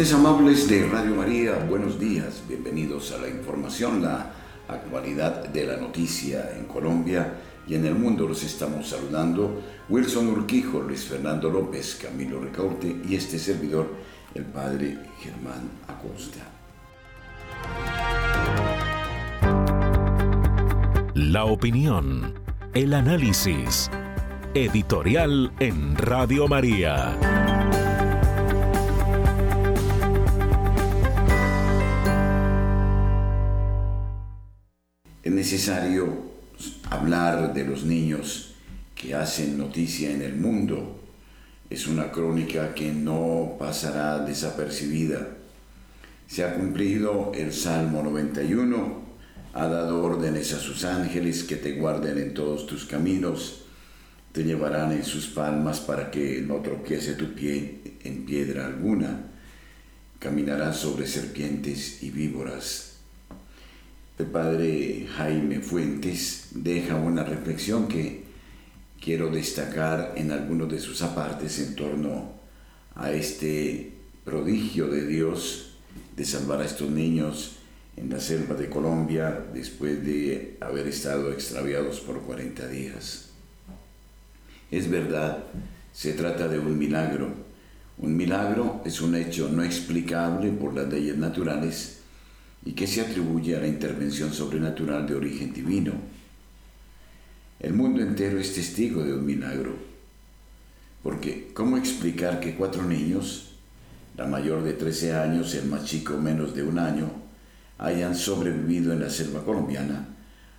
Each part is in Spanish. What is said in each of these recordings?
Amables de Radio María, buenos días, bienvenidos a la información, la actualidad de la noticia en Colombia y en el mundo. Los estamos saludando Wilson Urquijo, Luis Fernando López, Camilo Recaute y este servidor, el padre Germán Acosta. La opinión, el análisis, editorial en Radio María. Es necesario hablar de los niños que hacen noticia en el mundo. Es una crónica que no pasará desapercibida. Se ha cumplido el Salmo 91, ha dado órdenes a sus ángeles que te guarden en todos tus caminos, te llevarán en sus palmas para que no tropiece tu pie en piedra alguna, caminarás sobre serpientes y víboras el padre Jaime Fuentes deja una reflexión que quiero destacar en algunos de sus apartes en torno a este prodigio de Dios de salvar a estos niños en la selva de Colombia después de haber estado extraviados por 40 días. Es verdad, se trata de un milagro. Un milagro es un hecho no explicable por las leyes naturales, y que se atribuye a la intervención sobrenatural de origen divino. El mundo entero es testigo de un milagro, porque ¿cómo explicar que cuatro niños, la mayor de 13 años, el más chico menos de un año, hayan sobrevivido en la selva colombiana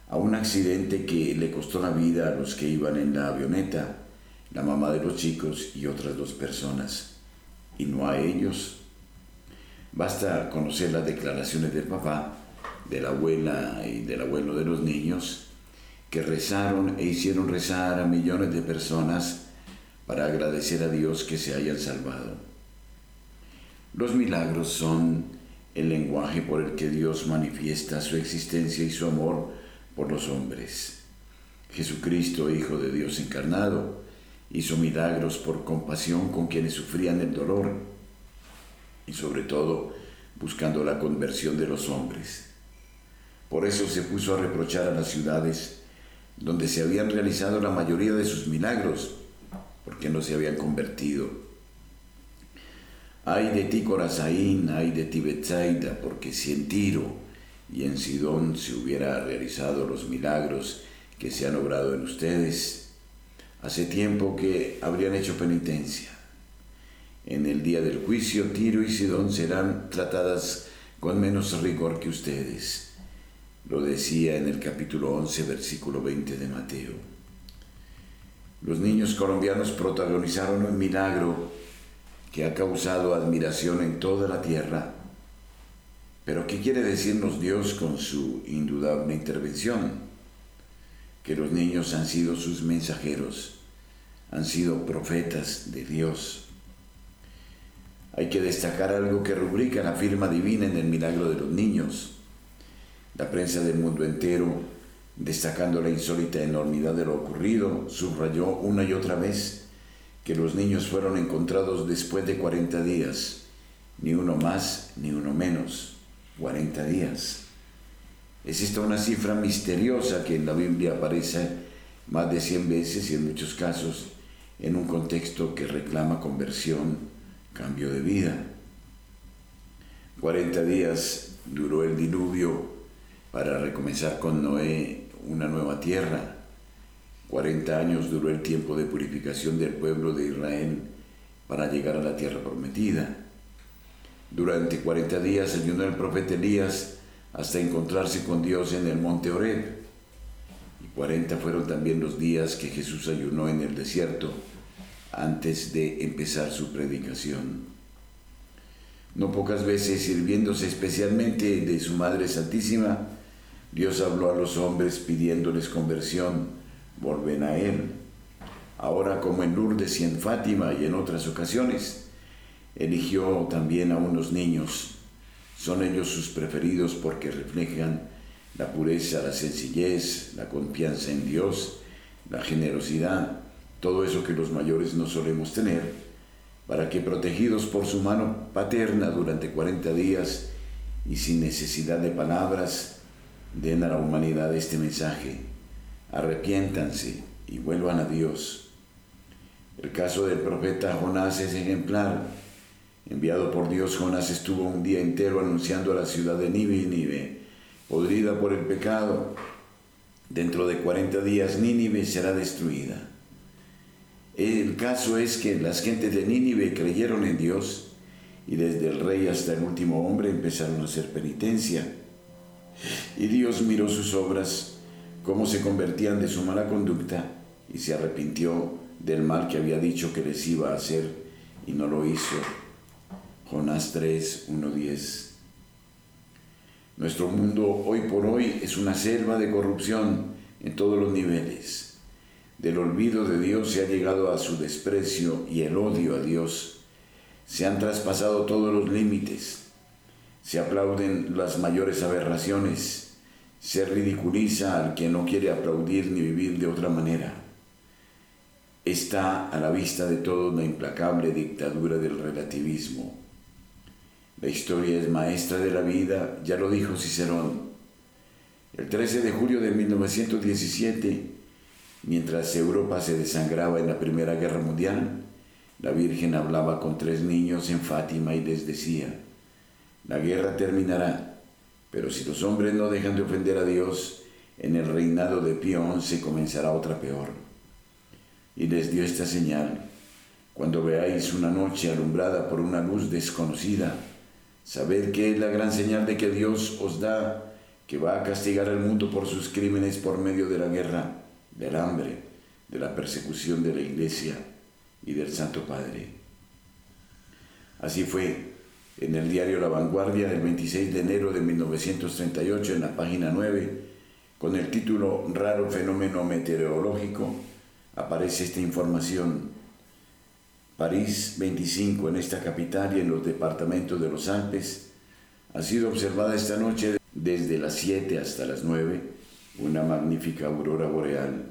a un accidente que le costó la vida a los que iban en la avioneta, la mamá de los chicos y otras dos personas, y no a ellos? Basta conocer las declaraciones del papá, de la abuela y del abuelo de los niños, que rezaron e hicieron rezar a millones de personas para agradecer a Dios que se hayan salvado. Los milagros son el lenguaje por el que Dios manifiesta su existencia y su amor por los hombres. Jesucristo, Hijo de Dios encarnado, hizo milagros por compasión con quienes sufrían el dolor y sobre todo buscando la conversión de los hombres. Por eso se puso a reprochar a las ciudades donde se habían realizado la mayoría de sus milagros, porque no se habían convertido. Ay de ti Corazaín, ay de ti Betsaida, porque si en Tiro y en Sidón se hubiera realizado los milagros que se han obrado en ustedes, hace tiempo que habrían hecho penitencia. En el día del juicio, Tiro y Sidón serán tratadas con menos rigor que ustedes. Lo decía en el capítulo 11, versículo 20 de Mateo. Los niños colombianos protagonizaron un milagro que ha causado admiración en toda la tierra. Pero ¿qué quiere decirnos Dios con su indudable intervención? Que los niños han sido sus mensajeros, han sido profetas de Dios hay que destacar algo que rubrica la firma divina en el milagro de los niños. La prensa del mundo entero, destacando la insólita enormidad de lo ocurrido, subrayó una y otra vez que los niños fueron encontrados después de 40 días, ni uno más ni uno menos, 40 días. Es esta una cifra misteriosa que en la Biblia aparece más de 100 veces y en muchos casos en un contexto que reclama conversión cambio de vida. 40 días duró el diluvio para recomenzar con Noé una nueva tierra. 40 años duró el tiempo de purificación del pueblo de Israel para llegar a la tierra prometida. Durante 40 días ayunó el profeta Elías hasta encontrarse con Dios en el monte Oreb. Y 40 fueron también los días que Jesús ayunó en el desierto antes de empezar su predicación. No pocas veces, sirviéndose especialmente de su Madre Santísima, Dios habló a los hombres pidiéndoles conversión, volven a Él. Ahora como en Lourdes y en Fátima y en otras ocasiones, eligió también a unos niños. Son ellos sus preferidos porque reflejan la pureza, la sencillez, la confianza en Dios, la generosidad, todo eso que los mayores no solemos tener, para que protegidos por su mano paterna durante 40 días y sin necesidad de palabras, den a la humanidad este mensaje. Arrepiéntanse y vuelvan a Dios. El caso del profeta Jonás es ejemplar. Enviado por Dios, Jonás estuvo un día entero anunciando a la ciudad de Nínive podrida por el pecado. Dentro de 40 días Nínive será destruida. El caso es que las gentes de Nínive creyeron en Dios y desde el rey hasta el último hombre empezaron a hacer penitencia. Y Dios miró sus obras, cómo se convertían de su mala conducta y se arrepintió del mal que había dicho que les iba a hacer y no lo hizo. Jonás 3, 1, 10. Nuestro mundo hoy por hoy es una selva de corrupción en todos los niveles. Del olvido de Dios se ha llegado a su desprecio y el odio a Dios. Se han traspasado todos los límites. Se aplauden las mayores aberraciones. Se ridiculiza al que no quiere aplaudir ni vivir de otra manera. Está a la vista de todos la implacable dictadura del relativismo la historia es maestra de la vida, ya lo dijo Cicerón. El 13 de julio de 1917, mientras Europa se desangraba en la Primera Guerra Mundial, la Virgen hablaba con tres niños en Fátima y les decía, la guerra terminará, pero si los hombres no dejan de ofender a Dios, en el reinado de Pío XI comenzará otra peor. Y les dio esta señal, cuando veáis una noche alumbrada por una luz desconocida, Saber que es la gran señal de que Dios os da, que va a castigar al mundo por sus crímenes por medio de la guerra, del hambre, de la persecución de la iglesia y del Santo Padre. Así fue en el diario La Vanguardia el 26 de enero de 1938 en la página 9, con el título Raro fenómeno meteorológico, aparece esta información París 25 en esta capital y en los departamentos de los Alpes, ha sido observada esta noche desde las 7 hasta las 9 una magnífica aurora boreal.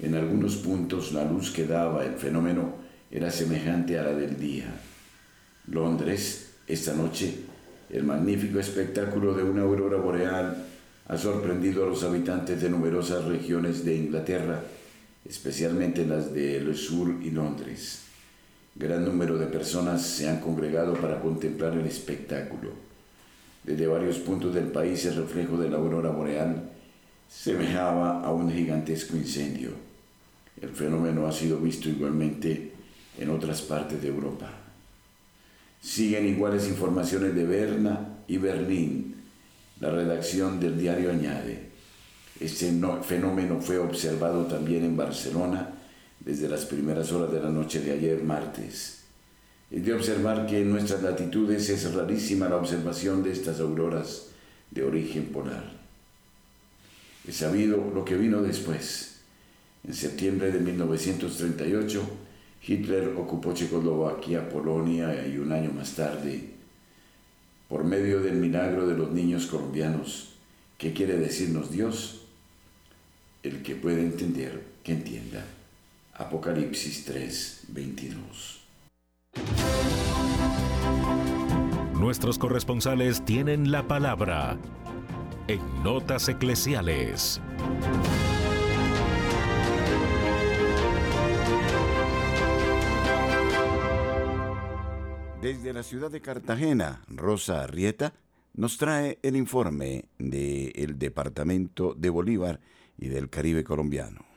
En algunos puntos la luz que daba el fenómeno era semejante a la del día. Londres, esta noche, el magnífico espectáculo de una aurora boreal ha sorprendido a los habitantes de numerosas regiones de Inglaterra, especialmente las del sur y Londres. Gran número de personas se han congregado para contemplar el espectáculo. Desde varios puntos del país el reflejo de la aurora boreal semejaba a un gigantesco incendio. El fenómeno ha sido visto igualmente en otras partes de Europa. Siguen iguales informaciones de Berna y Berlín. La redacción del diario añade, este fenómeno fue observado también en Barcelona, desde las primeras horas de la noche de ayer martes. Es de observar que en nuestras latitudes es rarísima la observación de estas auroras de origen polar. He sabido lo que vino después. En septiembre de 1938, Hitler ocupó Checoslovaquia, Polonia y un año más tarde, por medio del milagro de los niños colombianos. ¿Qué quiere decirnos Dios? El que puede entender, que entienda. Apocalipsis 3, 22. Nuestros corresponsales tienen la palabra en Notas Eclesiales. Desde la ciudad de Cartagena, Rosa Arrieta nos trae el informe del Departamento de Bolívar y del Caribe colombiano.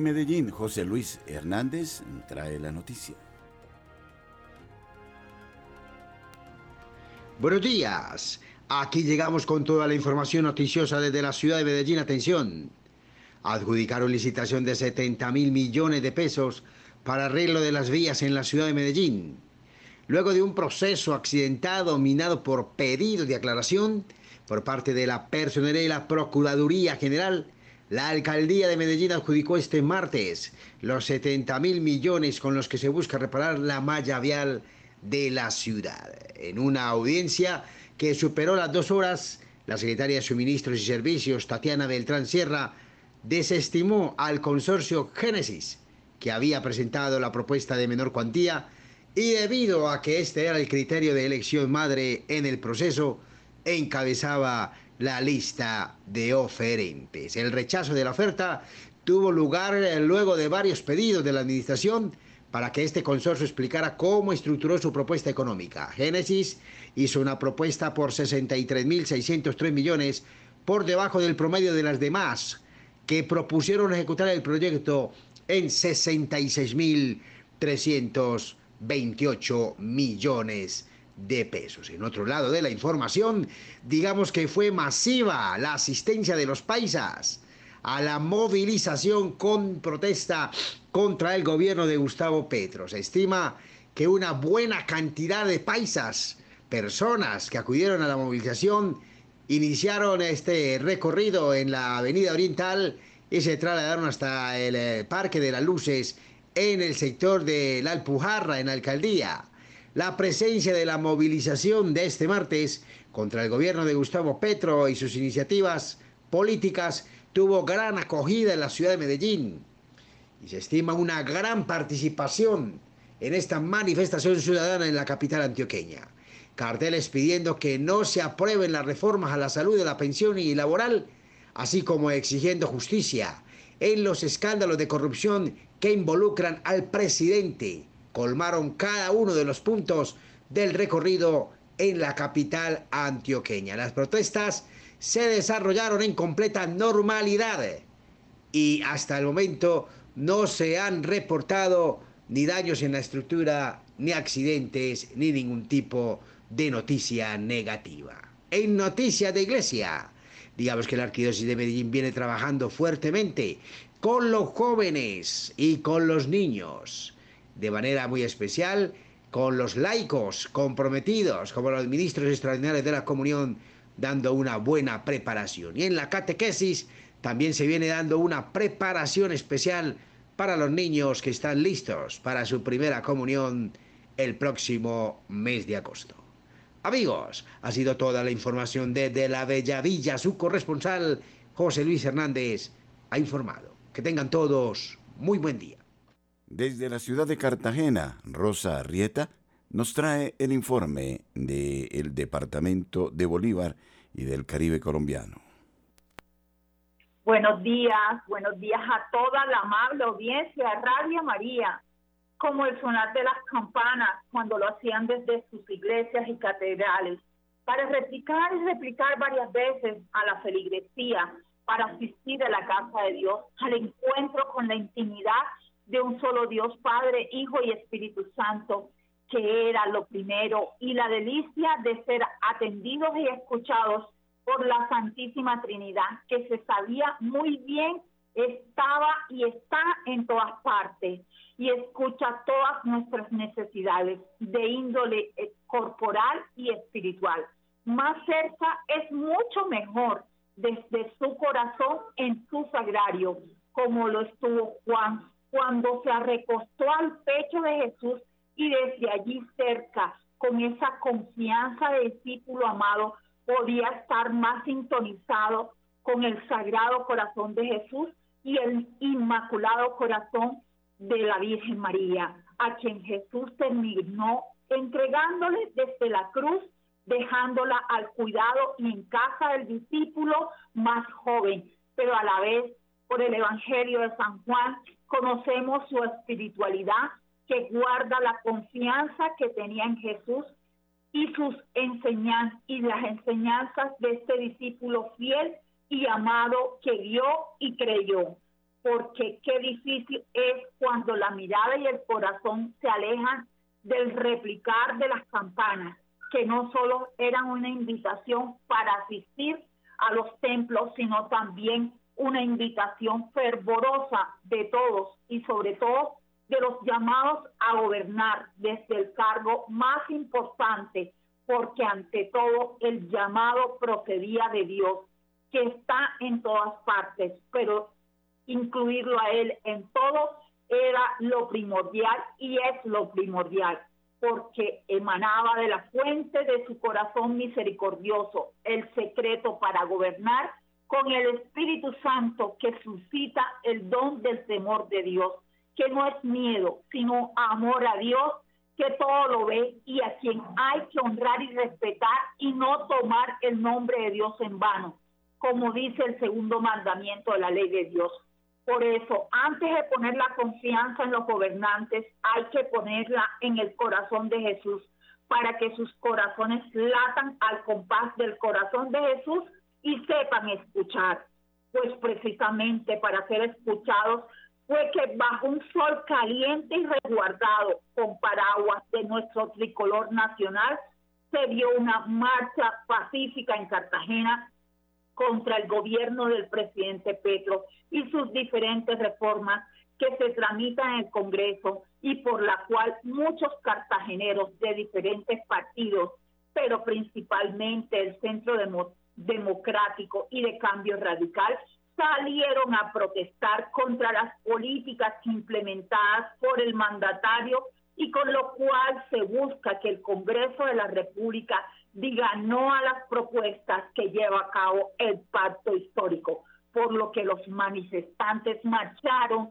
Medellín, José Luis Hernández trae la noticia. Buenos días. Aquí llegamos con toda la información noticiosa desde la ciudad de Medellín. Atención. Adjudicaron licitación de 70 mil millones de pesos para arreglo de las vías en la ciudad de Medellín. Luego de un proceso accidentado minado por pedido de aclaración por parte de la Personería y la Procuraduría General, la Alcaldía de Medellín adjudicó este martes los 70 mil millones con los que se busca reparar la malla vial de la ciudad. En una audiencia que superó las dos horas, la secretaria de Suministros y Servicios, Tatiana Beltrán Sierra, desestimó al consorcio Génesis, que había presentado la propuesta de menor cuantía, y debido a que este era el criterio de elección madre en el proceso, encabezaba la lista de oferentes. El rechazo de la oferta tuvo lugar luego de varios pedidos de la administración para que este consorcio explicara cómo estructuró su propuesta económica. Génesis hizo una propuesta por 63.603 millones por debajo del promedio de las demás que propusieron ejecutar el proyecto en 66.328 millones de pesos. En otro lado de la información, digamos que fue masiva la asistencia de los paisas a la movilización con protesta contra el gobierno de Gustavo Petro. Se estima que una buena cantidad de paisas, personas que acudieron a la movilización, iniciaron este recorrido en la Avenida Oriental y se trasladaron hasta el eh, Parque de las Luces en el sector de la Alpujarra, en la alcaldía. La presencia de la movilización de este martes contra el gobierno de Gustavo Petro y sus iniciativas políticas tuvo gran acogida en la ciudad de Medellín y se estima una gran participación en esta manifestación ciudadana en la capital antioqueña. Carteles pidiendo que no se aprueben las reformas a la salud, de la pensión y laboral, así como exigiendo justicia en los escándalos de corrupción que involucran al presidente. Colmaron cada uno de los puntos del recorrido en la capital antioqueña. Las protestas se desarrollaron en completa normalidad y hasta el momento no se han reportado ni daños en la estructura, ni accidentes, ni ningún tipo de noticia negativa. En noticia de iglesia, digamos que la Arquidiócesis de Medellín viene trabajando fuertemente con los jóvenes y con los niños, de manera muy especial con los laicos comprometidos, como los ministros extraordinarios de la comunión dando una buena preparación. Y en la catequesis también se viene dando una preparación especial para los niños que están listos para su primera comunión el próximo mes de agosto. Amigos, ha sido toda la información desde la Bella Villa. Su corresponsal, José Luis Hernández, ha informado. Que tengan todos muy buen día. Desde la ciudad de Cartagena, Rosa Arrieta nos trae el informe del Departamento de Bolívar y del Caribe colombiano. Buenos días, buenos días a toda la amable audiencia Radio María, como el sonar de las campanas cuando lo hacían desde sus iglesias y catedrales, para replicar y replicar varias veces a la feligresía, para asistir a la casa de Dios, al encuentro con la intimidad de un solo Dios, Padre, Hijo y Espíritu Santo, que era lo primero, y la delicia de ser atendidos y escuchados por la Santísima Trinidad, que se sabía muy bien, estaba y está en todas partes y escucha todas nuestras necesidades de índole eh, corporal y espiritual. Más cerca es mucho mejor desde su corazón en su sagrario, como lo estuvo Juan cuando se recostó al pecho de Jesús y desde allí cerca, con esa confianza de discípulo amado, podía estar más sintonizado con el sagrado corazón de Jesús y el inmaculado corazón de la Virgen María, a quien Jesús terminó entregándole desde la cruz, dejándola al cuidado y en casa del discípulo más joven, pero a la vez por el Evangelio de San Juan conocemos su espiritualidad que guarda la confianza que tenía en Jesús y sus enseñanzas y las enseñanzas de este discípulo fiel y amado que vio y creyó. porque qué difícil es cuando la mirada y el corazón se alejan del replicar de las campanas, que no solo eran una invitación para asistir a los templos, sino también una invitación fervorosa de todos y sobre todo de los llamados a gobernar desde el cargo más importante, porque ante todo el llamado procedía de Dios, que está en todas partes, pero incluirlo a Él en todo era lo primordial y es lo primordial, porque emanaba de la fuente de su corazón misericordioso el secreto para gobernar con el Espíritu Santo que suscita el don del temor de Dios, que no es miedo, sino amor a Dios, que todo lo ve y a quien hay que honrar y respetar y no tomar el nombre de Dios en vano, como dice el segundo mandamiento de la ley de Dios. Por eso, antes de poner la confianza en los gobernantes, hay que ponerla en el corazón de Jesús, para que sus corazones latan al compás del corazón de Jesús y sepan escuchar. Pues precisamente para ser escuchados fue que bajo un sol caliente y resguardado con paraguas de nuestro tricolor nacional, se dio una marcha pacífica en Cartagena contra el gobierno del presidente Petro y sus diferentes reformas que se tramitan en el Congreso y por la cual muchos cartageneros de diferentes partidos, pero principalmente el Centro Democrático y de Cambio Radical, salieron a protestar contra las políticas implementadas por el mandatario y con lo cual se busca que el Congreso de la República diga no a las propuestas que lleva a cabo el pacto histórico, por lo que los manifestantes marcharon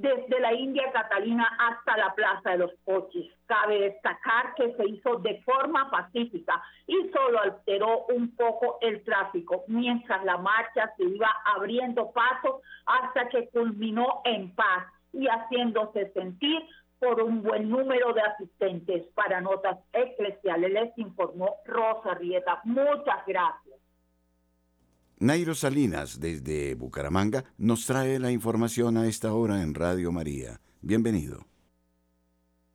desde la India Catalina hasta la Plaza de los Pochis. Cabe destacar que se hizo de forma pacífica y solo alteró un poco el tráfico, mientras la marcha se iba abriendo paso hasta que culminó en paz y haciéndose sentir por un buen número de asistentes. Para Notas Eclesiales les informó Rosa Rieta. Muchas gracias. Nairo Salinas, desde Bucaramanga, nos trae la información a esta hora en Radio María. Bienvenido.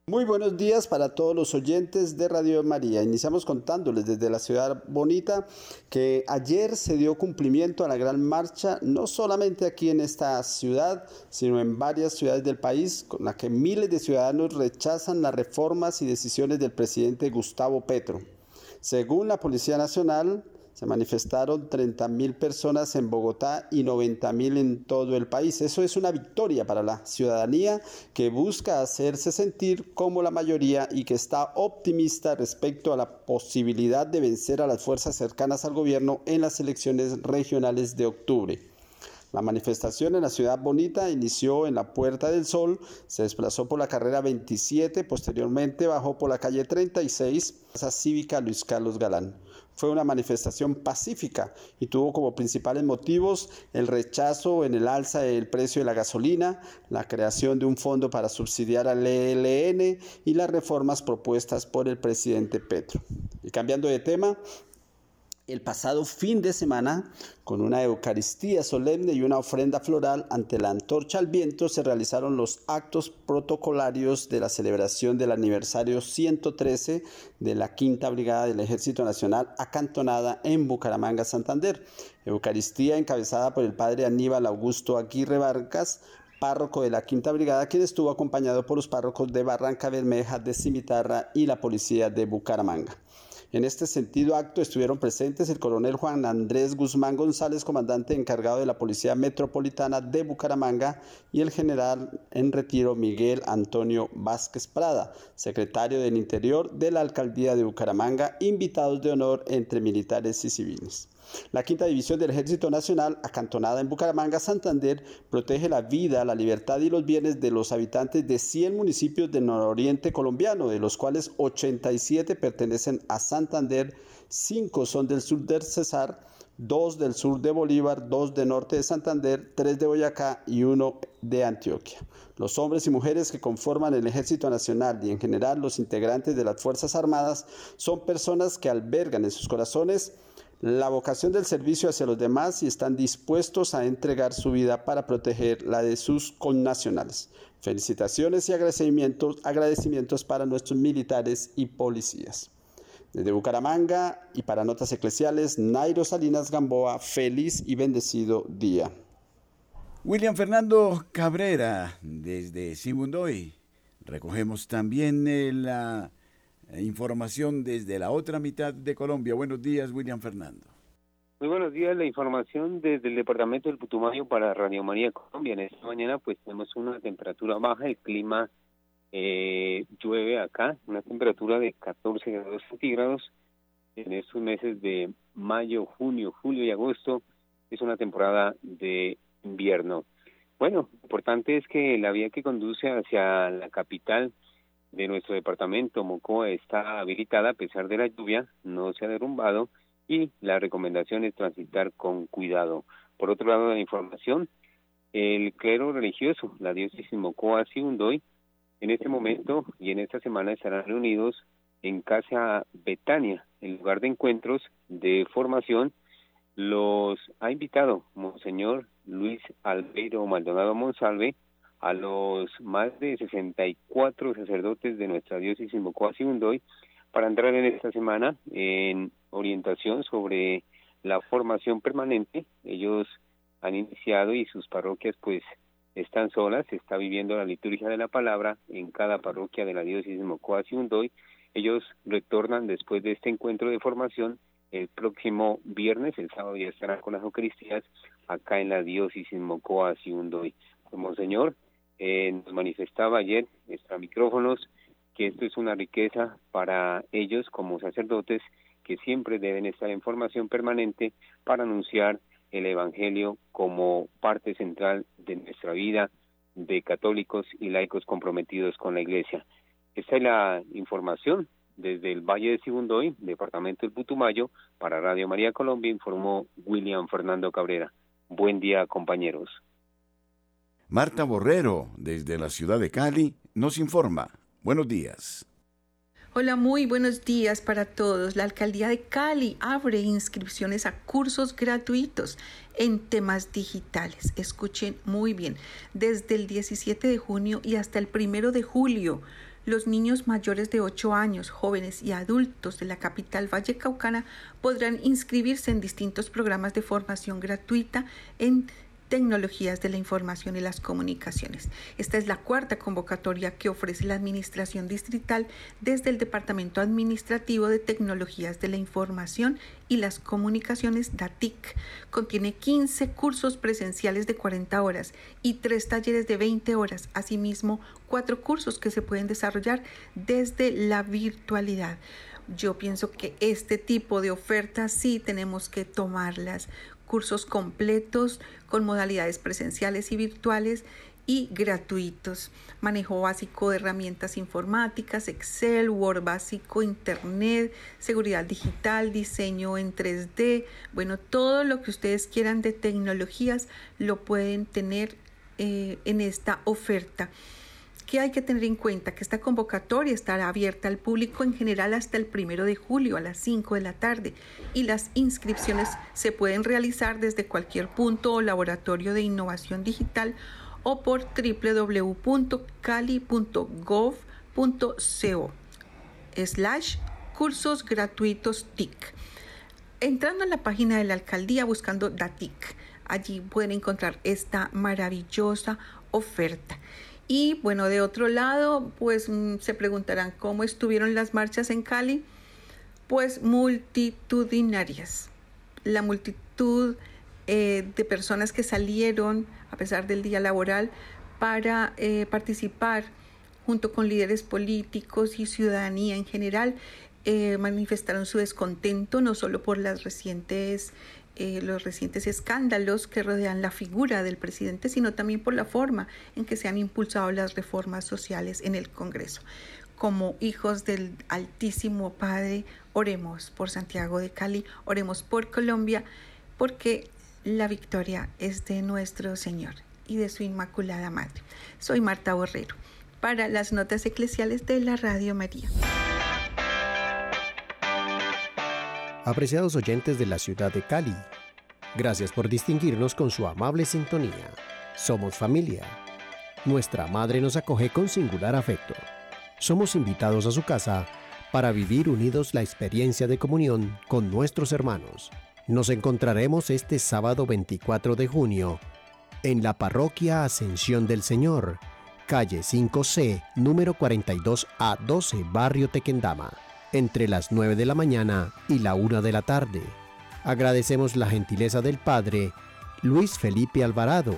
Muy buenos días para todos los oyentes de Radio María. Iniciamos contándoles desde la ciudad bonita que ayer se dio cumplimiento a la gran marcha, no solamente aquí en esta ciudad, sino en varias ciudades del país, con la que miles de ciudadanos rechazan las reformas y decisiones del presidente Gustavo Petro. Según la Policía Nacional, se manifestaron 30 mil personas en Bogotá y 90 mil en todo el país. Eso es una victoria para la ciudadanía que busca hacerse sentir como la mayoría y que está optimista respecto a la posibilidad de vencer a las fuerzas cercanas al gobierno en las elecciones regionales de octubre. La manifestación en la ciudad bonita inició en la Puerta del Sol, se desplazó por la carrera 27, posteriormente bajó por la calle 36, Plaza Cívica Luis Carlos Galán fue una manifestación pacífica y tuvo como principales motivos el rechazo en el alza del precio de la gasolina, la creación de un fondo para subsidiar al ELN y las reformas propuestas por el presidente Petro. Y cambiando de tema, el pasado fin de semana, con una Eucaristía solemne y una ofrenda floral ante la antorcha al viento, se realizaron los actos protocolarios de la celebración del aniversario 113 de la Quinta Brigada del Ejército Nacional acantonada en Bucaramanga, Santander. Eucaristía encabezada por el padre Aníbal Augusto Aguirre Vargas, párroco de la Quinta Brigada, quien estuvo acompañado por los párrocos de Barranca Bermeja, de Cimitarra y la policía de Bucaramanga. En este sentido acto estuvieron presentes el coronel Juan Andrés Guzmán González, comandante encargado de la Policía Metropolitana de Bucaramanga, y el general en retiro Miguel Antonio Vázquez Prada, secretario del Interior de la Alcaldía de Bucaramanga, invitados de honor entre militares y civiles. La quinta división del Ejército Nacional, acantonada en Bucaramanga, Santander, protege la vida, la libertad y los bienes de los habitantes de 100 municipios del nororiente colombiano, de los cuales 87 pertenecen a Santander, 5 son del sur del Cesar, 2 del sur de Bolívar, 2 del norte de Santander, 3 de Boyacá y 1 de Antioquia. Los hombres y mujeres que conforman el Ejército Nacional y en general los integrantes de las Fuerzas Armadas son personas que albergan en sus corazones la vocación del servicio hacia los demás y están dispuestos a entregar su vida para proteger la de sus connacionales. Felicitaciones y agradecimientos, agradecimientos para nuestros militares y policías. Desde Bucaramanga y para Notas Eclesiales, Nairo Salinas Gamboa, feliz y bendecido día. William Fernando Cabrera, desde Sibundoy. Recogemos también eh, la información desde la otra mitad de Colombia. Buenos días, William Fernando. Muy buenos días, la información desde el departamento del Putumayo para Radio María Colombia. En esta mañana pues tenemos una temperatura baja, el clima eh, llueve acá, una temperatura de 14 grados centígrados en estos meses de mayo, junio, julio y agosto. Es una temporada de invierno. Bueno, importante es que la vía que conduce hacia la capital de nuestro departamento, Mocoa, está habilitada a pesar de la lluvia, no se ha derrumbado y la recomendación es transitar con cuidado. Por otro lado la información, el clero religioso, la diócesis Mocoa Siundoy, en este momento y en esta semana estarán reunidos en Casa Betania, el lugar de encuentros de formación. Los ha invitado Monseñor Luis Albeiro Maldonado Monsalve a los más de 64 sacerdotes de nuestra diócesis Mocoa Siundoy para entrar en esta semana en orientación sobre la formación permanente. Ellos han iniciado y sus parroquias pues están solas, se está viviendo la liturgia de la palabra en cada parroquia de la diócesis Mocoa Siundoy. Ellos retornan después de este encuentro de formación el próximo viernes, el sábado ya estarán con las Eucaristías acá en la diócesis Mocoa Siundoy. Monseñor eh, nos manifestaba ayer extra micrófonos que esto es una riqueza para ellos como sacerdotes que siempre deben estar en formación permanente para anunciar el Evangelio como parte central de nuestra vida de católicos y laicos comprometidos con la Iglesia. Esta es la información desde el Valle de Sibundoy, departamento del Putumayo, para Radio María Colombia, informó William Fernando Cabrera. Buen día, compañeros. Marta Borrero, desde la ciudad de Cali, nos informa. Buenos días. Hola, muy buenos días para todos. La Alcaldía de Cali abre inscripciones a cursos gratuitos en temas digitales. Escuchen muy bien. Desde el 17 de junio y hasta el 1 de julio, los niños mayores de 8 años, jóvenes y adultos de la capital Vallecaucana podrán inscribirse en distintos programas de formación gratuita en tecnologías de la información y las comunicaciones. Esta es la cuarta convocatoria que ofrece la Administración Distrital desde el Departamento Administrativo de Tecnologías de la Información y las Comunicaciones DATIC. Contiene 15 cursos presenciales de 40 horas y tres talleres de 20 horas. Asimismo, cuatro cursos que se pueden desarrollar desde la virtualidad. Yo pienso que este tipo de ofertas sí tenemos que tomarlas cursos completos con modalidades presenciales y virtuales y gratuitos. Manejo básico de herramientas informáticas, Excel, Word básico, Internet, seguridad digital, diseño en 3D. Bueno, todo lo que ustedes quieran de tecnologías lo pueden tener eh, en esta oferta que hay que tener en cuenta que esta convocatoria estará abierta al público en general hasta el primero de julio a las 5 de la tarde y las inscripciones se pueden realizar desde cualquier punto o laboratorio de innovación digital o por www.cali.gov.co slash cursos gratuitos TIC. Entrando en la página de la alcaldía buscando DATIC, allí pueden encontrar esta maravillosa oferta. Y bueno, de otro lado, pues mm, se preguntarán cómo estuvieron las marchas en Cali. Pues multitudinarias. La multitud eh, de personas que salieron a pesar del día laboral para eh, participar junto con líderes políticos y ciudadanía en general, eh, manifestaron su descontento no solo por las recientes eh, los recientes escándalos que rodean la figura del presidente, sino también por la forma en que se han impulsado las reformas sociales en el Congreso. Como hijos del Altísimo Padre, oremos por Santiago de Cali, oremos por Colombia, porque la victoria es de nuestro Señor y de su Inmaculada Madre. Soy Marta Borrero para las notas eclesiales de la Radio María. Apreciados oyentes de la ciudad de Cali, gracias por distinguirnos con su amable sintonía. Somos familia. Nuestra madre nos acoge con singular afecto. Somos invitados a su casa para vivir unidos la experiencia de comunión con nuestros hermanos. Nos encontraremos este sábado 24 de junio en la parroquia Ascensión del Señor, calle 5C, número 42A 12, barrio Tequendama entre las 9 de la mañana y la 1 de la tarde. Agradecemos la gentileza del Padre Luis Felipe Alvarado,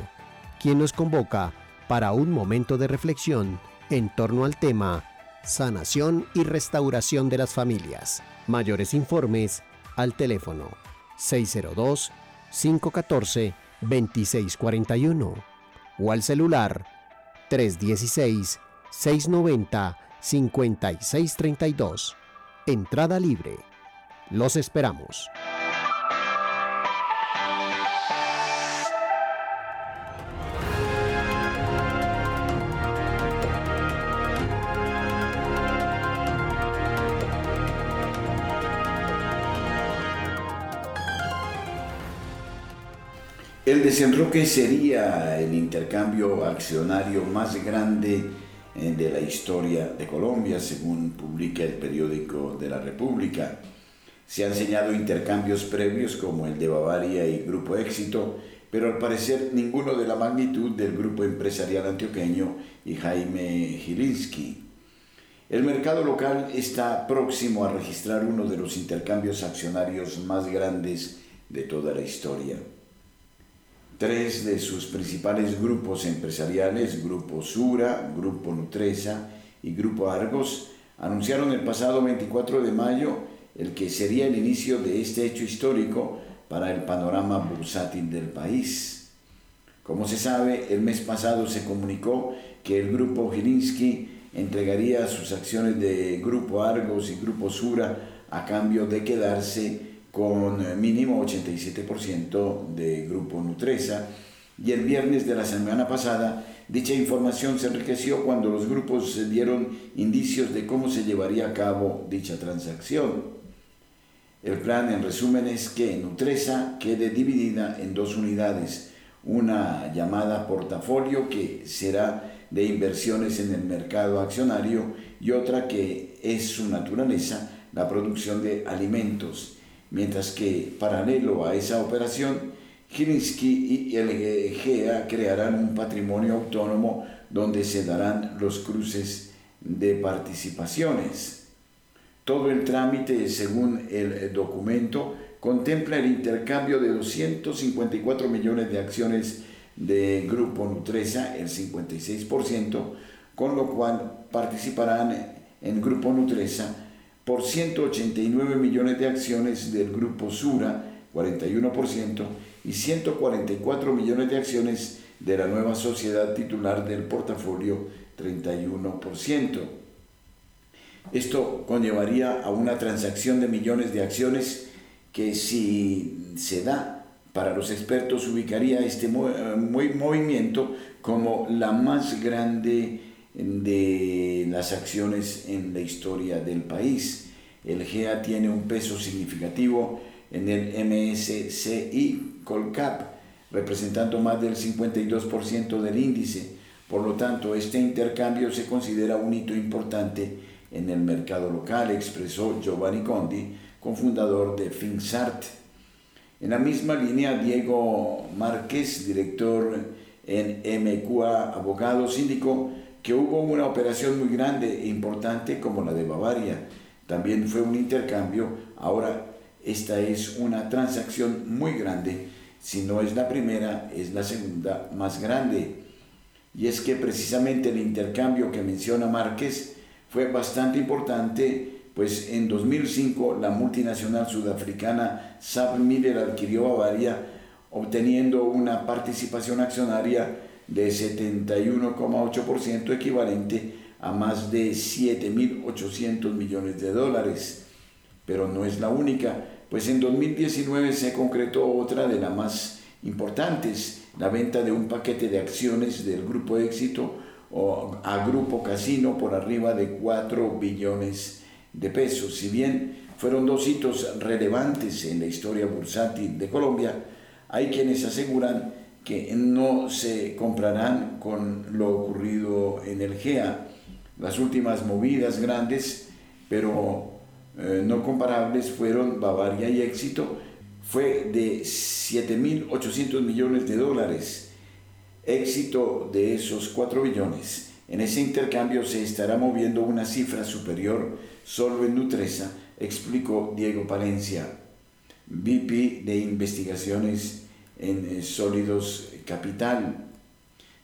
quien nos convoca para un momento de reflexión en torno al tema Sanación y Restauración de las Familias. Mayores informes al teléfono 602-514-2641 o al celular 316-690-5632. Entrada libre. Los esperamos. El desenroque sería el intercambio accionario más grande de la historia de Colombia, según publica el periódico de la República. Se han señalado intercambios previos como el de Bavaria y Grupo Éxito, pero al parecer ninguno de la magnitud del grupo empresarial antioqueño y Jaime Gilinski. El mercado local está próximo a registrar uno de los intercambios accionarios más grandes de toda la historia. Tres de sus principales grupos empresariales, Grupo Sura, Grupo Nutresa y Grupo Argos, anunciaron el pasado 24 de mayo el que sería el inicio de este hecho histórico para el panorama bursátil del país. Como se sabe, el mes pasado se comunicó que el grupo Gilinski entregaría sus acciones de Grupo Argos y Grupo Sura a cambio de quedarse con eh, mínimo 87% de Grupo Nutresa. Y el viernes de la semana pasada, dicha información se enriqueció cuando los grupos dieron indicios de cómo se llevaría a cabo dicha transacción. El plan, en resumen, es que Nutresa quede dividida en dos unidades, una llamada portafolio que será de inversiones en el mercado accionario y otra que es su naturaleza, la producción de alimentos mientras que paralelo a esa operación, Gilinski y el GEA crearán un patrimonio autónomo donde se darán los cruces de participaciones. Todo el trámite, según el documento, contempla el intercambio de 254 millones de acciones de Grupo Nutresa, el 56%, con lo cual participarán en Grupo Nutresa por 189 millones de acciones del grupo Sura, 41%, y 144 millones de acciones de la nueva sociedad titular del portafolio, 31%. Esto conllevaría a una transacción de millones de acciones que si se da para los expertos ubicaría este movimiento como la más grande de las acciones en la historia del país. El GEA tiene un peso significativo en el MSCI Colcap, representando más del 52% del índice. Por lo tanto, este intercambio se considera un hito importante en el mercado local, expresó Giovanni Condi, cofundador de FinSart. En la misma línea, Diego Márquez, director en MQA Abogados, indicó que hubo una operación muy grande e importante como la de Bavaria. También fue un intercambio. Ahora esta es una transacción muy grande. Si no es la primera, es la segunda más grande. Y es que precisamente el intercambio que menciona Márquez fue bastante importante, pues en 2005 la multinacional sudafricana Saab Miller adquirió Bavaria, obteniendo una participación accionaria de 71,8% equivalente a más de 7.800 millones de dólares. Pero no es la única, pues en 2019 se concretó otra de las más importantes, la venta de un paquete de acciones del Grupo Éxito o a Grupo Casino por arriba de 4 billones de pesos. Si bien fueron dos hitos relevantes en la historia bursátil de Colombia, hay quienes aseguran que no se comprarán con lo ocurrido en el GEA. Las últimas movidas grandes, pero eh, no comparables, fueron Bavaria y Éxito, fue de 7.800 millones de dólares. Éxito de esos 4 billones. En ese intercambio se estará moviendo una cifra superior solo en Nutresa, explicó Diego Palencia, VP de Investigaciones en eh, Sólidos Capital.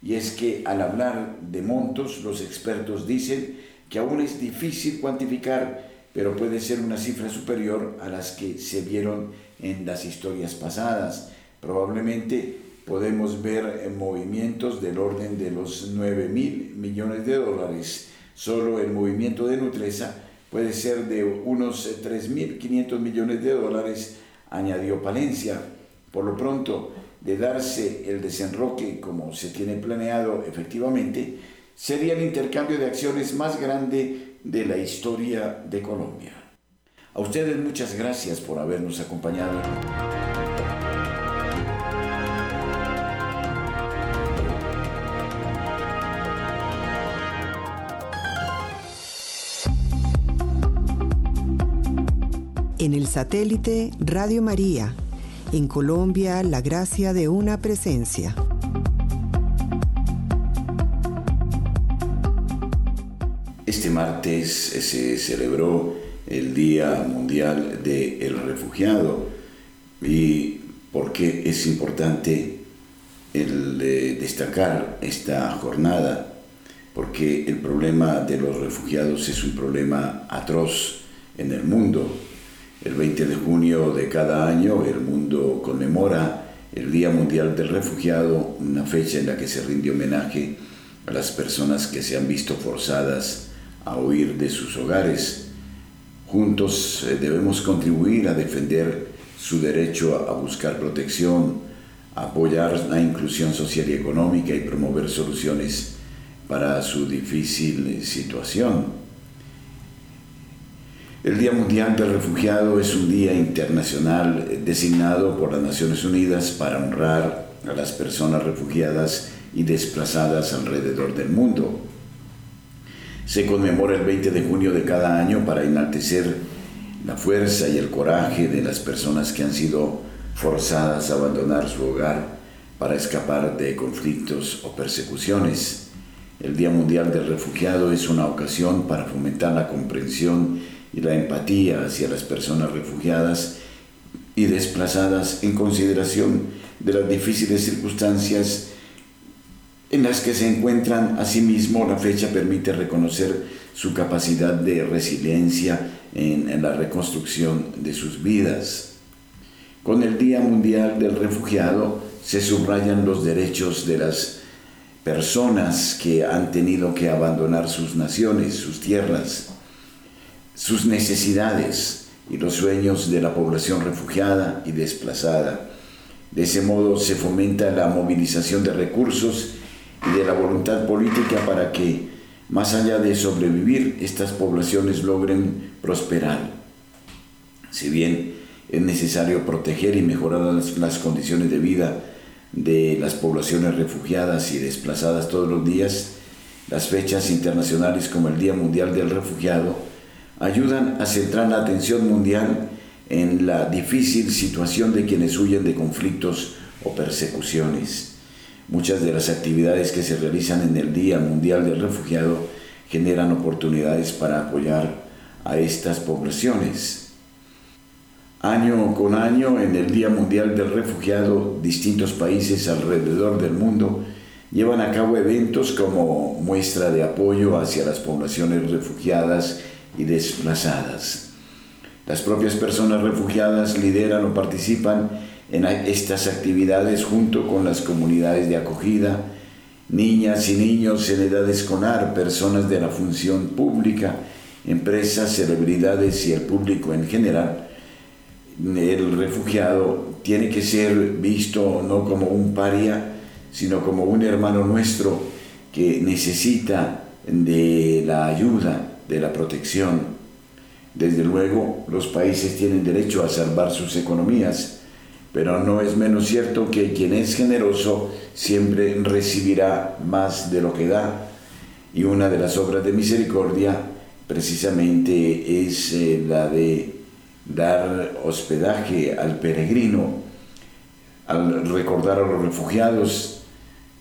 Y es que al hablar de montos, los expertos dicen que aún es difícil cuantificar, pero puede ser una cifra superior a las que se vieron en las historias pasadas. Probablemente podemos ver movimientos del orden de los 9 mil millones de dólares. Solo el movimiento de Nutresa puede ser de unos 3.500 millones de dólares, añadió Palencia. Por lo pronto, de darse el desenroque como se tiene planeado efectivamente, sería el intercambio de acciones más grande de la historia de Colombia. A ustedes muchas gracias por habernos acompañado. En el satélite Radio María, en Colombia, la gracia de una presencia. Este martes se celebró el Día Mundial del Refugiado y por qué es importante el destacar esta jornada, porque el problema de los refugiados es un problema atroz en el mundo. El 20 de junio de cada año el mundo conmemora el Día Mundial del Refugiado, una fecha en la que se rinde homenaje a las personas que se han visto forzadas a huir de sus hogares Juntos eh, debemos contribuir a defender su derecho a buscar protección, apoyar la inclusión social y económica y promover soluciones para su difícil situación. El Día Mundial del Refugiado es un día internacional eh, designado por las Naciones Unidas para honrar a las personas refugiadas y desplazadas alrededor del mundo se conmemora el 20 de junio de cada año para enaltecer la fuerza y el coraje de las personas que han sido forzadas a abandonar su hogar para escapar de conflictos o persecuciones. El Día Mundial del Refugiado es una ocasión para fomentar la comprensión y la empatía hacia las personas refugiadas y desplazadas en consideración de las difíciles circunstancias en las que se encuentran. Asimismo, la fecha permite reconocer su capacidad de resiliencia en, la reconstrucción de sus vidas. Con el Día Mundial del Refugiado se subrayan los derechos de las personas que han tenido que abandonar sus naciones, sus tierras, sus necesidades y los sueños de la población refugiada y desplazada. De ese modo se fomenta la movilización de recursos y de la voluntad política para que, más allá de sobrevivir, estas poblaciones logren prosperar. Si bien es necesario proteger y mejorar las, condiciones de vida de las poblaciones refugiadas y desplazadas todos los días, las fechas internacionales como el Día Mundial del Refugiado ayudan a centrar la atención mundial en la difícil situación de quienes huyen de conflictos o persecuciones. Muchas de las actividades que se realizan en el Día Mundial del Refugiado generan oportunidades para apoyar a estas poblaciones. Año con año, en el Día Mundial del Refugiado, distintos países alrededor del mundo llevan a cabo eventos como muestra de apoyo hacia las poblaciones refugiadas y desplazadas. Las propias personas refugiadas lideran o participan en estas actividades junto con las comunidades de acogida, niñas y niños en edad escolar, personas de la función pública, empresas, celebridades y el público en general. El refugiado tiene que ser visto no como un paria, sino como un hermano nuestro que necesita de la ayuda, de la protección. Desde luego, los países tienen derecho a salvar sus economías, pero no es menos cierto que quien es generoso siempre recibirá más de lo que da. Y una de las obras de misericordia precisamente es eh, la de dar hospedaje al peregrino, al recordar a los refugiados.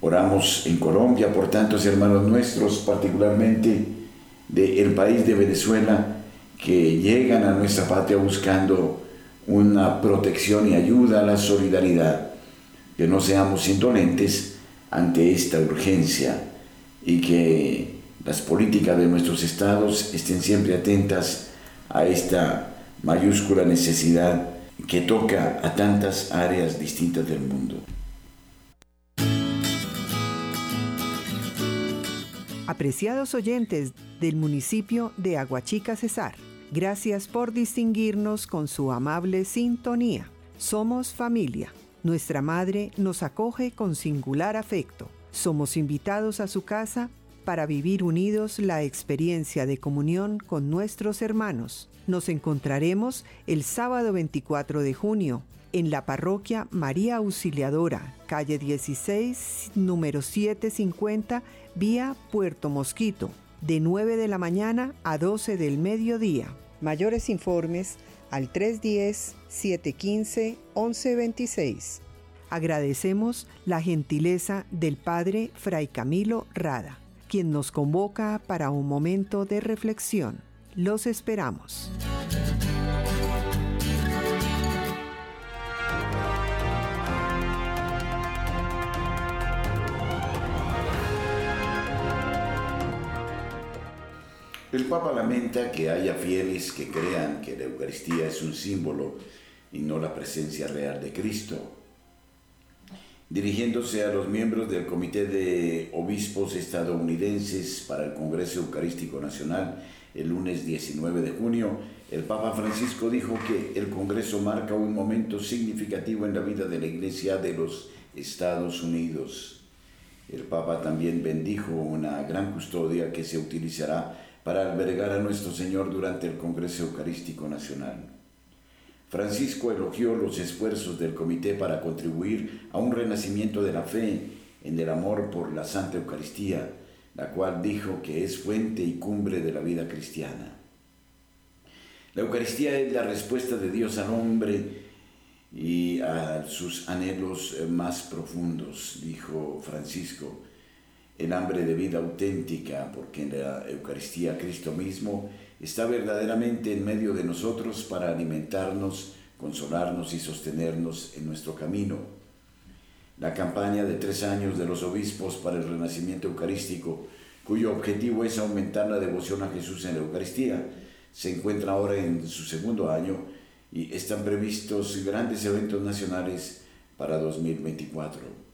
Oramos en Colombia por tantos hermanos nuestros, particularmente del país de Venezuela, que llegan a nuestra patria buscando una protección y ayuda a la solidaridad, que no seamos indolentes ante esta urgencia y que las políticas de nuestros estados estén siempre atentas a esta mayúscula necesidad que toca a tantas áreas distintas del mundo. Apreciados oyentes del municipio de Aguachica Cesar, gracias por distinguirnos con su amable sintonía. Somos familia. Nuestra madre nos acoge con singular afecto. Somos invitados a su casa para vivir unidos la experiencia de comunión con nuestros hermanos. Nos encontraremos el sábado 24 de junio en la parroquia María Auxiliadora, calle 16, número 750, vía Puerto Mosquito, de 9 de la mañana a 12 del mediodía. Mayores informes al 310-715-1126. Agradecemos la gentileza del Padre Fray Camilo Rada, quien nos convoca para un momento de reflexión. Los esperamos. El Papa lamenta que haya fieles que crean que la Eucaristía es un símbolo y no la presencia real de Cristo. Dirigiéndose a los miembros del Comité de Obispos Estadounidenses para el Congreso Eucarístico Nacional el lunes 19 de junio, el Papa Francisco dijo que el Congreso marca un momento significativo en la vida de la Iglesia de los Estados Unidos. El Papa también bendijo una gran custodia que se utilizará para albergar a nuestro Señor durante el Congreso Eucarístico Nacional. Francisco elogió los esfuerzos del comité para contribuir a un renacimiento de la fe en el amor por la Santa Eucaristía, la cual dijo que es fuente y cumbre de la vida cristiana. La Eucaristía es la respuesta de Dios al hombre y a sus anhelos más profundos, dijo Francisco el hambre de vida auténtica, porque en la Eucaristía Cristo mismo está verdaderamente en medio de nosotros para alimentarnos, consolarnos y sostenernos en nuestro camino. La campaña de tres años de los obispos para el renacimiento eucarístico, cuyo objetivo es aumentar la devoción a Jesús en la Eucaristía, se encuentra ahora en su segundo año y están previstos grandes eventos nacionales para 2024.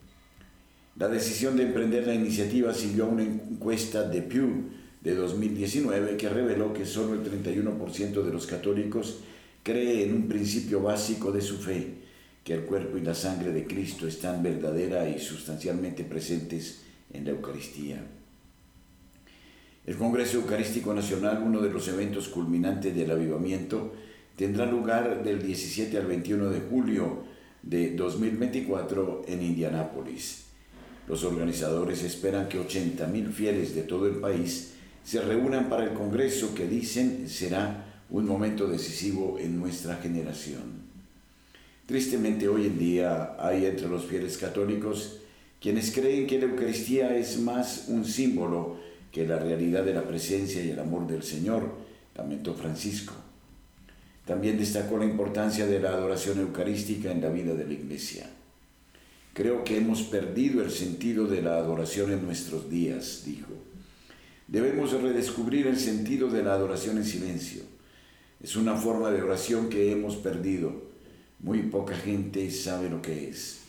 La decisión de emprender la iniciativa siguió a una encuesta de Pew de 2019 que reveló que solo el 31% de los católicos cree en un principio básico de su fe, que el cuerpo y la sangre de Cristo están verdadera y sustancialmente presentes en la Eucaristía. El Congreso Eucarístico Nacional, uno de los eventos culminantes del avivamiento, tendrá lugar del 17 al 21 de julio de 2024 en Indianápolis. Los organizadores esperan que 80.000 fieles de todo el país se reúnan para el Congreso que dicen será un momento decisivo en nuestra generación. Tristemente hoy en día hay entre los fieles católicos quienes creen que la Eucaristía es más un símbolo que la realidad de la presencia y el amor del Señor, lamentó Francisco. También destacó la importancia de la adoración eucarística en la vida de la Iglesia. Creo que hemos perdido el sentido de la adoración en nuestros días, dijo. Debemos redescubrir el sentido de la adoración en silencio. Es una forma de oración que hemos perdido. Muy poca gente sabe lo que es.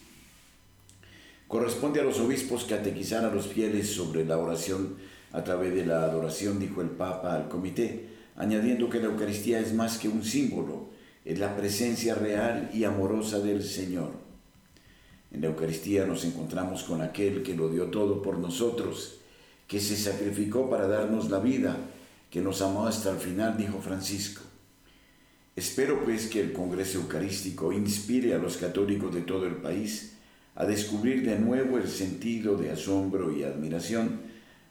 Corresponde a los obispos catequizar a los fieles sobre la oración a través de la adoración, dijo el Papa al comité, añadiendo que la Eucaristía es más que un símbolo, es la presencia real y amorosa del Señor. En la Eucaristía nos encontramos con aquel que lo dio todo por nosotros, que se sacrificó para darnos la vida, que nos amó hasta el final, dijo Francisco. Espero pues que el Congreso Eucarístico inspire a los católicos de todo el país a descubrir de nuevo el sentido de asombro y admiración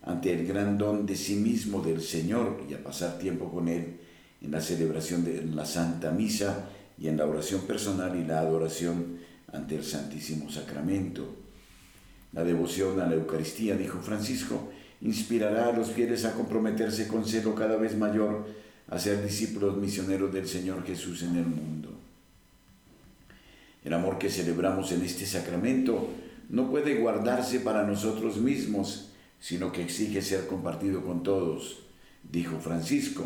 ante el gran don de sí mismo del Señor y a pasar tiempo con Él en la celebración de la Santa Misa y en la oración personal y la adoración ante el Santísimo Sacramento. La devoción a la Eucaristía, dijo Francisco, inspirará a los fieles a comprometerse con celo cada vez mayor a ser discípulos misioneros del Señor Jesús en el mundo. El amor que celebramos en este sacramento no puede guardarse para nosotros mismos, sino que exige ser compartido con todos. Dijo Francisco,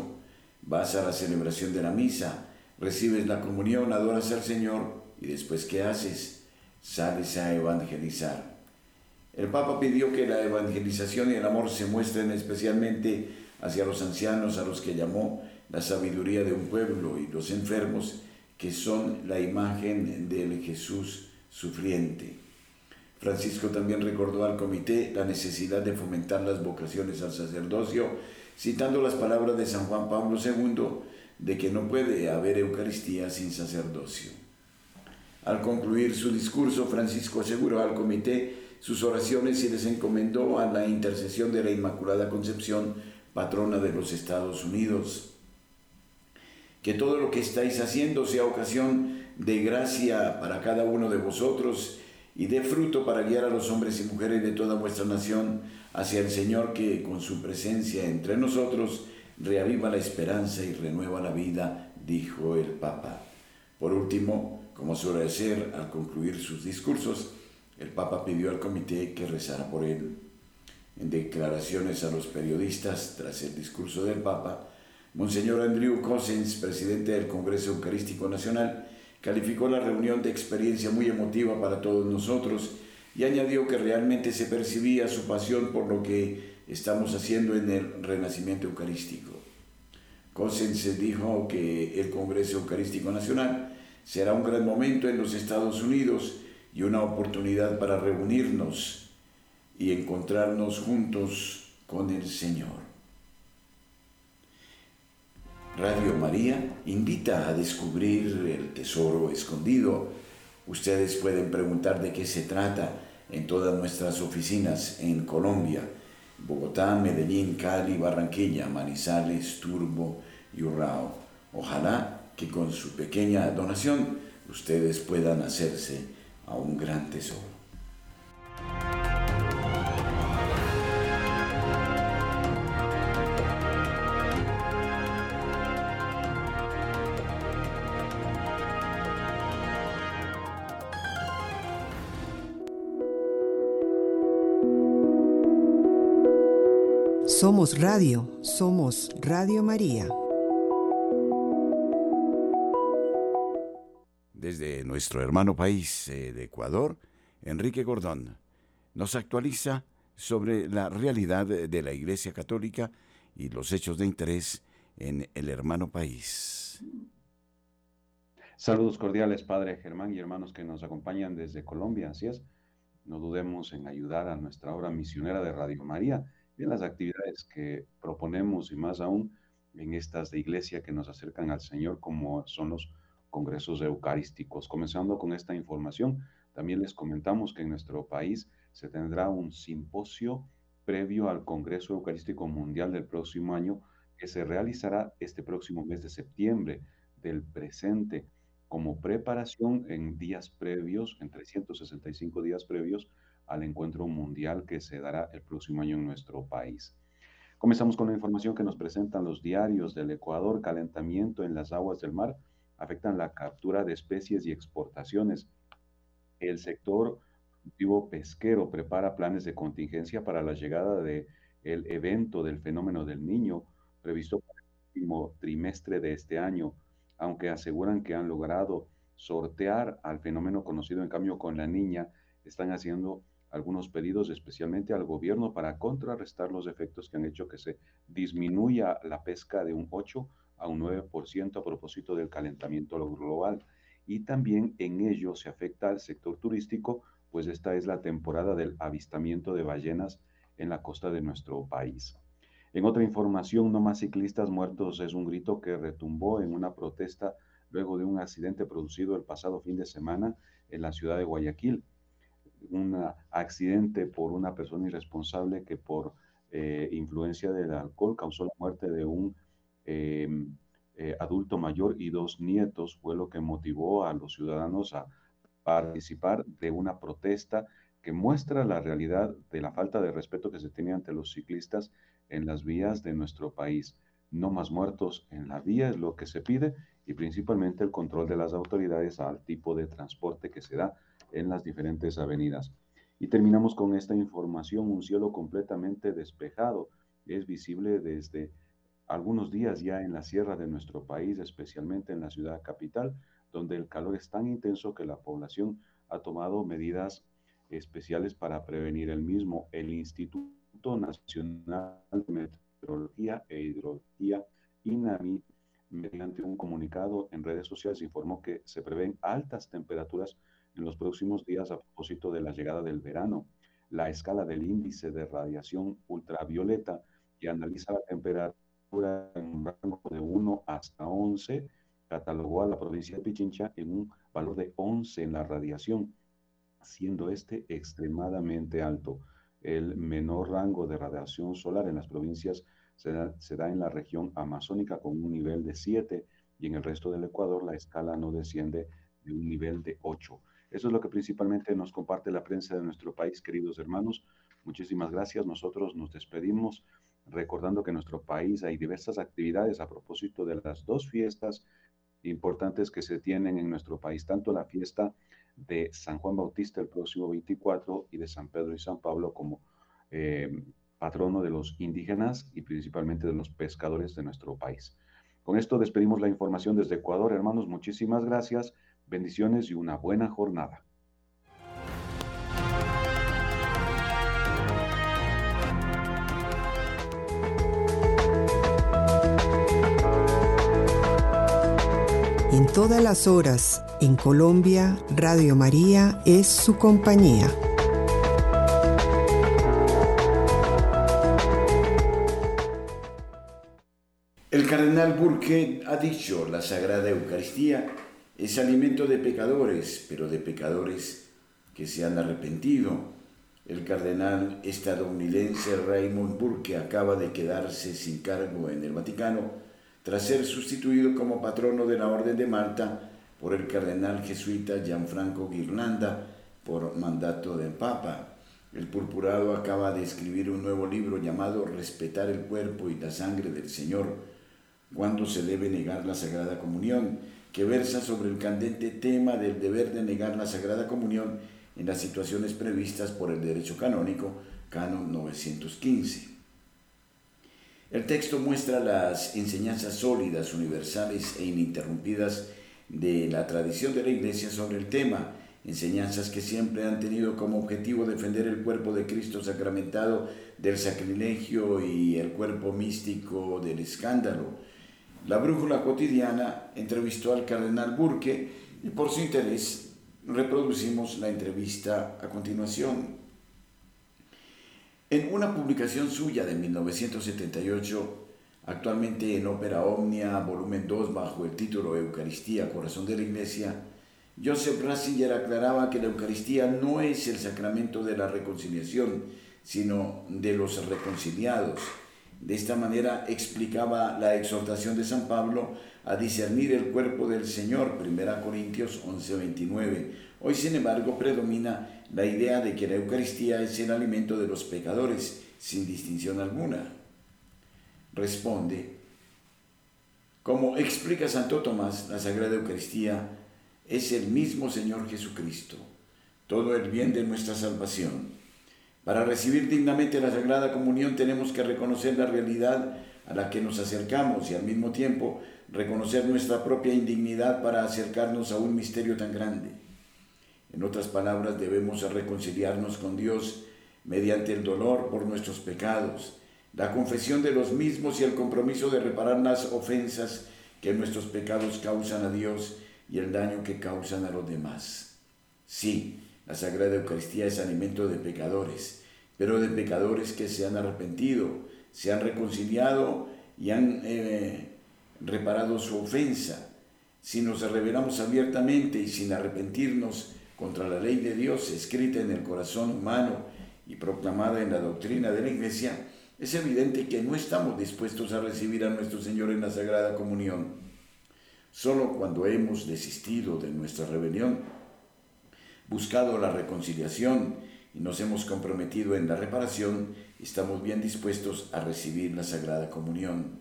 vas a la celebración de la misa, recibes la comunión, adoras al Señor y después ¿qué haces? Sales a evangelizar. El Papa pidió que la evangelización y el amor se muestren especialmente hacia los ancianos a los que llamó la sabiduría de un pueblo y los enfermos, que son la imagen del Jesús sufriente. Francisco también recordó al comité la necesidad de fomentar las vocaciones al sacerdocio, citando las palabras de San Juan Pablo II de que no puede haber Eucaristía sin sacerdocio. Al concluir su discurso, Francisco aseguró al comité sus oraciones y les encomendó a la intercesión de la Inmaculada Concepción, patrona de los Estados Unidos que todo lo que estáis haciendo sea ocasión de gracia para cada uno de vosotros y de fruto para guiar a los hombres y mujeres de toda vuestra nación hacia el Señor que con su presencia entre nosotros reaviva la esperanza y renueva la vida, dijo el Papa. Por último, como suele hacer al concluir sus discursos, el Papa pidió al comité que rezara por él. En declaraciones a los periodistas tras el discurso del Papa, Monseñor Andrew Cousins, presidente del Congreso Eucarístico Nacional, calificó la reunión de experiencia muy emotiva para todos nosotros y añadió que realmente se percibía su pasión por lo que estamos haciendo en el renacimiento eucarístico. Cousins dijo que el Congreso Eucarístico Nacional será un gran momento en los Estados Unidos y una oportunidad para reunirnos y encontrarnos juntos con el Señor. Radio María invita a descubrir el tesoro escondido. Ustedes pueden preguntar de qué se trata en todas nuestras oficinas en Colombia, Bogotá, Medellín, Cali, Barranquilla, Manizales, Turbo y Urrao. Ojalá que con su pequeña donación ustedes puedan hacerse a un gran tesoro. Somos Radio, somos Radio María. Nuestro hermano país eh, de Ecuador, Enrique Gordón nos actualiza sobre la realidad de la Iglesia Católica y los hechos de interés en el hermano país. Saludos cordiales, Padre Germán y hermanos que nos acompañan desde Colombia. Así es, no dudemos en ayudar a nuestra obra misionera de Radio María en las actividades que proponemos y más aún en estas de iglesia que nos acercan al Señor como son los congresos eucarísticos. Comenzando con esta información, también les comentamos que en nuestro país se tendrá un simposio previo al Congreso Eucarístico Mundial del próximo año que se realizará este próximo mes de septiembre del presente como preparación en días previos, en 365 días previos al encuentro mundial que se dará el próximo año en nuestro país. Comenzamos con la información que nos presentan los diarios del Ecuador. Calentamiento en las aguas del mar afectan la captura de especies y exportaciones. El sector pesquero prepara planes de contingencia para la llegada del el evento del fenómeno del niño previsto para el último trimestre de este año, aunque aseguran que han logrado sortear al fenómeno conocido en cambio con la niña, están haciendo algunos pedidos especialmente al gobierno para contrarrestar los efectos que han hecho que se disminuya la pesca de un 8 a un 9% a propósito del calentamiento global. Y también en ello se afecta al sector turístico, pues esta es la temporada del avistamiento de ballenas en la costa de nuestro país. En otra información, no más ciclistas muertos es un grito que retumbó en una protesta luego de un accidente producido el pasado fin de semana en la ciudad de Guayaquil. Un accidente por una persona irresponsable que por eh, influencia del alcohol causó la muerte de un em, eh, adulto mayor y dos nietos, fue lo que motivó a los ciudadanos a participar de una protesta que muestra la realidad de la falta de respeto que se tiene ante los ciclistas en las vías de nuestro país. No más muertos en la vía es lo que se pide y principalmente el control de las autoridades al tipo de transporte que se da en las diferentes avenidas. Y terminamos con esta información, un cielo completamente despejado. Es visible desde algunos días ya en la sierra de nuestro país, especialmente en la ciudad capital, donde el calor es tan intenso que la población ha tomado medidas especiales para prevenir el mismo. El Instituto Nacional de Meteorología e Hidrología, INAMI, mediante un comunicado en redes sociales, informó que se prevén altas temperaturas en los próximos días a propósito de la llegada del verano. La escala del índice de radiación ultravioleta que analiza la temperatura en un rango de 1 hasta 11 catalogó a la provincia de Pichincha en un valor de 11 en la radiación siendo este extremadamente alto. El menor rango de radiación solar en las provincias se da, en la región amazónica con un nivel de 7 y en el resto del Ecuador la escala no desciende de un nivel de 8. Eso es lo que principalmente nos comparte la prensa de nuestro país, queridos hermanos. Muchísimas gracias. Nosotros nos despedimos recordando que en nuestro país hay diversas actividades a propósito de las dos fiestas importantes que se tienen en nuestro país, tanto la fiesta de San Juan Bautista el próximo 24 y de San Pedro y San Pablo como eh, patrono de los indígenas y principalmente de los pescadores de nuestro país. Con esto despedimos la información desde Ecuador, hermanos. Muchísimas gracias, bendiciones y una buena jornada. En todas las horas, en Colombia, Radio María es su compañía. El cardenal Burke ha dicho, la Sagrada Eucaristía es alimento de pecadores, pero de pecadores que se han arrepentido. El cardenal estadounidense Raymond Burke acaba de quedarse sin cargo en el Vaticano tras ser sustituido como patrono de la Orden de Malta por el cardenal jesuita Gianfranco Ghirlanda por mandato del Papa. El purpurado acaba de escribir un nuevo libro llamado Respetar el cuerpo y la sangre del Señor, cuando se debe negar la Sagrada Comunión, que versa sobre el candente tema del deber de negar la Sagrada Comunión en las situaciones previstas por el derecho canónico, canon 915. El texto muestra las enseñanzas sólidas, universales e ininterrumpidas de la tradición de la Iglesia sobre el tema, enseñanzas que siempre han tenido como objetivo defender el cuerpo de Cristo sacramentado del sacrilegio y el cuerpo místico del escándalo. La brújula cotidiana entrevistó al cardenal Burke y por su interés reproducimos la entrevista a continuación. En una publicación suya de 1978, actualmente en Ópera Omnia, volumen 2, bajo el título Eucaristía, Corazón de la Iglesia, Joseph Ratzinger aclaraba que la Eucaristía no es el sacramento de la reconciliación, sino de los reconciliados. De esta manera explicaba la exhortación de San Pablo a discernir el cuerpo del Señor, 1 Corintios 11:29. Hoy, sin embargo, predomina la idea de que la Eucaristía es el alimento de los pecadores, sin distinción alguna. Responde, como explica Santo Tomás, la Sagrada Eucaristía es el mismo Señor Jesucristo, todo el bien de nuestra salvación. Para recibir dignamente la Sagrada Comunión tenemos que reconocer la realidad a la que nos acercamos y al mismo tiempo reconocer nuestra propia indignidad para acercarnos a un misterio tan grande. En otras palabras, debemos reconciliarnos con Dios mediante el dolor por nuestros pecados, la confesión de los mismos y el compromiso de reparar las ofensas que nuestros pecados causan a Dios y el daño que causan a los demás. Sí, la Sagrada Eucaristía es alimento de pecadores, pero de pecadores que se han arrepentido, se han reconciliado y han eh, reparado su ofensa si nos revelamos abiertamente y sin arrepentirnos contra la ley de Dios escrita en el corazón humano y proclamada en la doctrina de la Iglesia, es evidente que no estamos dispuestos a recibir a nuestro Señor en la Sagrada Comunión. Solo cuando hemos desistido de nuestra rebelión, buscado la reconciliación y nos hemos comprometido en la reparación, estamos bien dispuestos a recibir la Sagrada Comunión.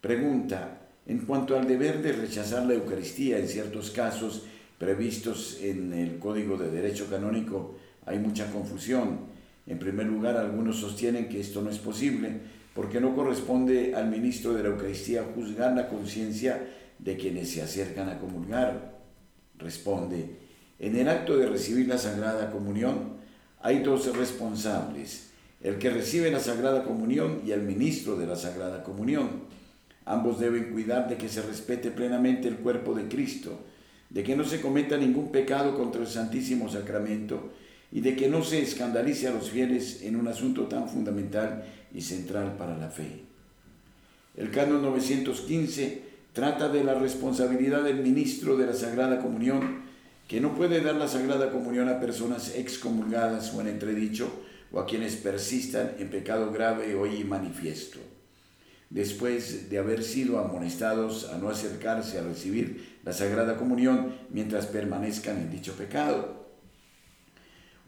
Pregunta, en cuanto al deber de rechazar la Eucaristía en ciertos casos previstos en el Código de Derecho Canónico, hay mucha confusión. En primer lugar, algunos sostienen que esto no es posible porque no corresponde al ministro de la Eucaristía juzgar la conciencia de quienes se acercan a comulgar. Responde, en el acto de recibir la Sagrada Comunión hay dos responsables, el que recibe la Sagrada Comunión y el ministro de la Sagrada Comunión. Ambos deben cuidar de que se respete plenamente el cuerpo de Cristo, de que no se cometa ningún pecado contra el Santísimo Sacramento y de que no se escandalice a los fieles en un asunto tan fundamental y central para la fe. El canon 915 trata de la responsabilidad del ministro de la Sagrada Comunión, que no puede dar la Sagrada Comunión a personas excomulgadas o en entredicho, o a quienes persistan en pecado grave o manifiesto después de haber sido amonestados a no acercarse a recibir la Sagrada Comunión mientras permanezcan en dicho pecado.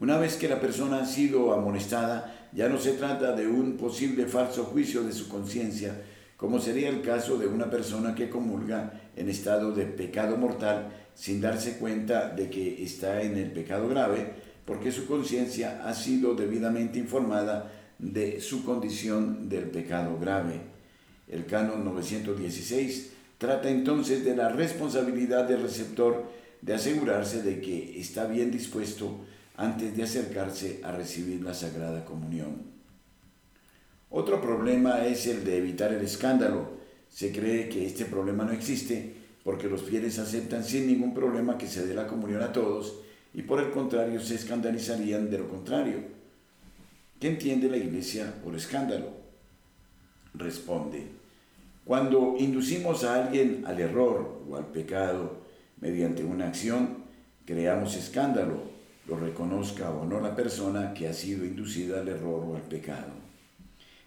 Una vez que la persona ha sido amonestada, ya no se trata de un posible falso juicio de su conciencia, como sería el caso de una persona que comulga en estado de pecado mortal sin darse cuenta de que está en el pecado grave, porque su conciencia ha sido debidamente informada de su condición del pecado grave. El canon 916 trata entonces de la responsabilidad del receptor de asegurarse de que está bien dispuesto antes de acercarse a recibir la Sagrada Comunión. Otro problema es el de evitar el escándalo. Se cree que este problema no existe porque los fieles aceptan sin ningún problema que se dé la comunión a todos y por el contrario se escandalizarían de lo contrario. ¿Qué entiende la Iglesia por escándalo? responde, cuando inducimos a alguien al error o al pecado mediante una acción, creamos escándalo, lo reconozca o no la persona que ha sido inducida al error o al pecado.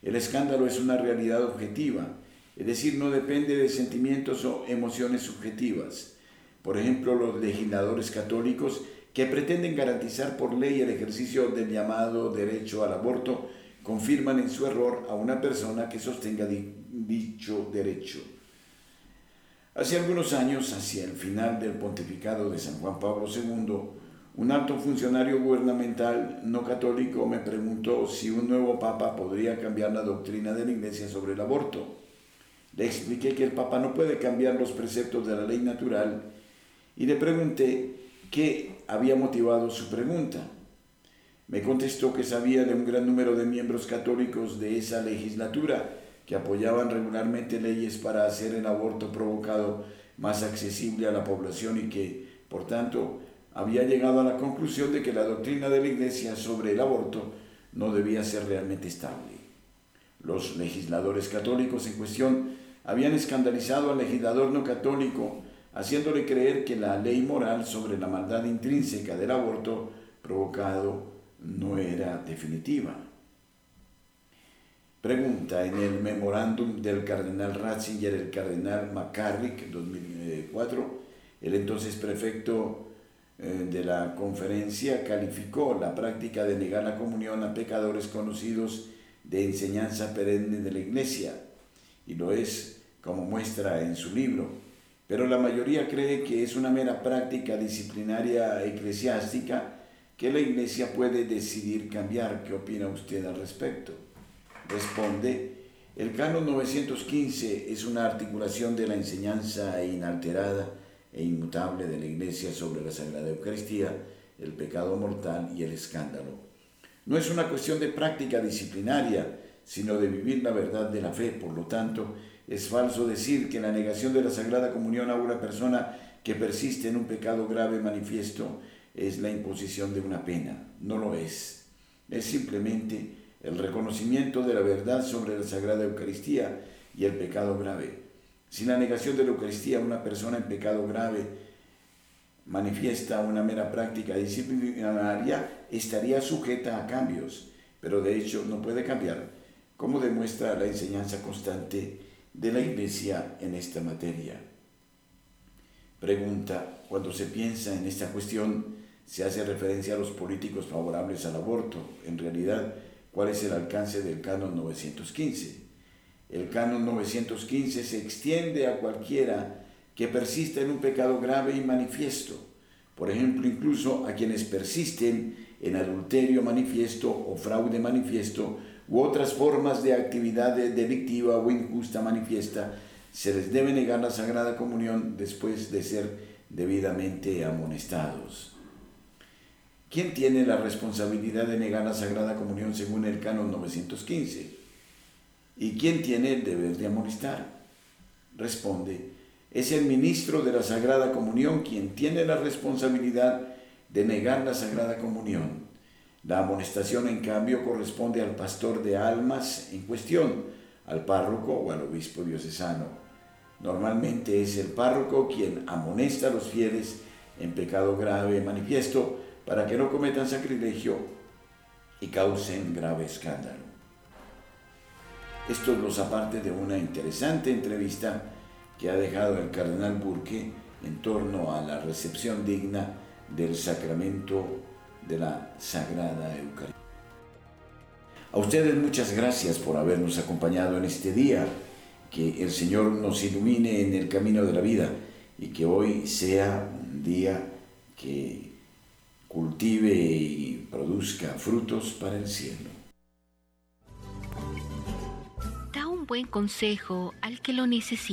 El escándalo es una realidad objetiva, es decir, no depende de sentimientos o emociones subjetivas. Por ejemplo, los legisladores católicos que pretenden garantizar por ley el ejercicio del llamado derecho al aborto confirman en su error a una persona que sostenga dicho derecho. Hace algunos años, hacia el final del pontificado de San Juan Pablo II, un alto funcionario gubernamental no católico me preguntó si un nuevo papa podría cambiar la doctrina de la Iglesia sobre el aborto. Le expliqué que el papa no puede cambiar los preceptos de la ley natural y le pregunté qué había motivado su pregunta. Me contestó que sabía de un gran número de miembros católicos de esa legislatura que apoyaban regularmente leyes para hacer el aborto provocado más accesible a la población y que, por tanto, había llegado a la conclusión de que la doctrina de la Iglesia sobre el aborto no debía ser realmente estable. Los legisladores católicos en cuestión habían escandalizado al legislador no católico, haciéndole creer que la ley moral sobre la maldad intrínseca del aborto provocado no era definitiva. Pregunta, en el memorándum del cardenal Ratzinger, el cardenal McCarrick, 2004, el entonces prefecto eh, de la conferencia calificó la práctica de negar la comunión a pecadores conocidos de enseñanza perenne de la Iglesia, y lo es como muestra en su libro, pero la mayoría cree que es una mera práctica disciplinaria eclesiástica que la iglesia puede decidir cambiar. ¿Qué opina usted al respecto? Responde, el canon 915 es una articulación de la enseñanza inalterada e inmutable de la iglesia sobre la Sagrada Eucaristía, el pecado mortal y el escándalo. No es una cuestión de práctica disciplinaria, sino de vivir la verdad de la fe. Por lo tanto, es falso decir que la negación de la Sagrada Comunión a una persona que persiste en un pecado grave manifiesto es la imposición de una pena, no lo es. Es simplemente el reconocimiento de la verdad sobre la Sagrada Eucaristía y el pecado grave. Si la negación de la Eucaristía a una persona en pecado grave manifiesta una mera práctica disciplinaria, estaría sujeta a cambios, pero de hecho no puede cambiar, como demuestra la enseñanza constante de la Iglesia en esta materia. Pregunta, cuando se piensa en esta cuestión, se hace referencia a los políticos favorables al aborto. En realidad, ¿cuál es el alcance del canon 915? El canon 915 se extiende a cualquiera que persista en un pecado grave y manifiesto. Por ejemplo, incluso a quienes persisten en adulterio manifiesto o fraude manifiesto u otras formas de actividad delictiva o injusta manifiesta, se les debe negar la Sagrada Comunión después de ser debidamente amonestados. ¿Quién tiene la responsabilidad de negar la Sagrada Comunión según el canon 915? ¿Y quién tiene el deber de amonestar? Responde, es el ministro de la Sagrada Comunión quien tiene la responsabilidad de negar la Sagrada Comunión. La amonestación, en cambio, corresponde al pastor de almas en cuestión, al párroco o al obispo diocesano. Normalmente es el párroco quien amonesta a los fieles en pecado grave manifiesto, para que no cometan sacrilegio y causen grave escándalo. Esto los aparte de una interesante entrevista que ha dejado el cardenal Burke en torno a la recepción digna del sacramento de la Sagrada Eucaristía. A ustedes muchas gracias por habernos acompañado en este día, que el Señor nos ilumine en el camino de la vida y que hoy sea un día que cultive y produzca frutos para el cielo. Da un buen consejo al que lo necesita.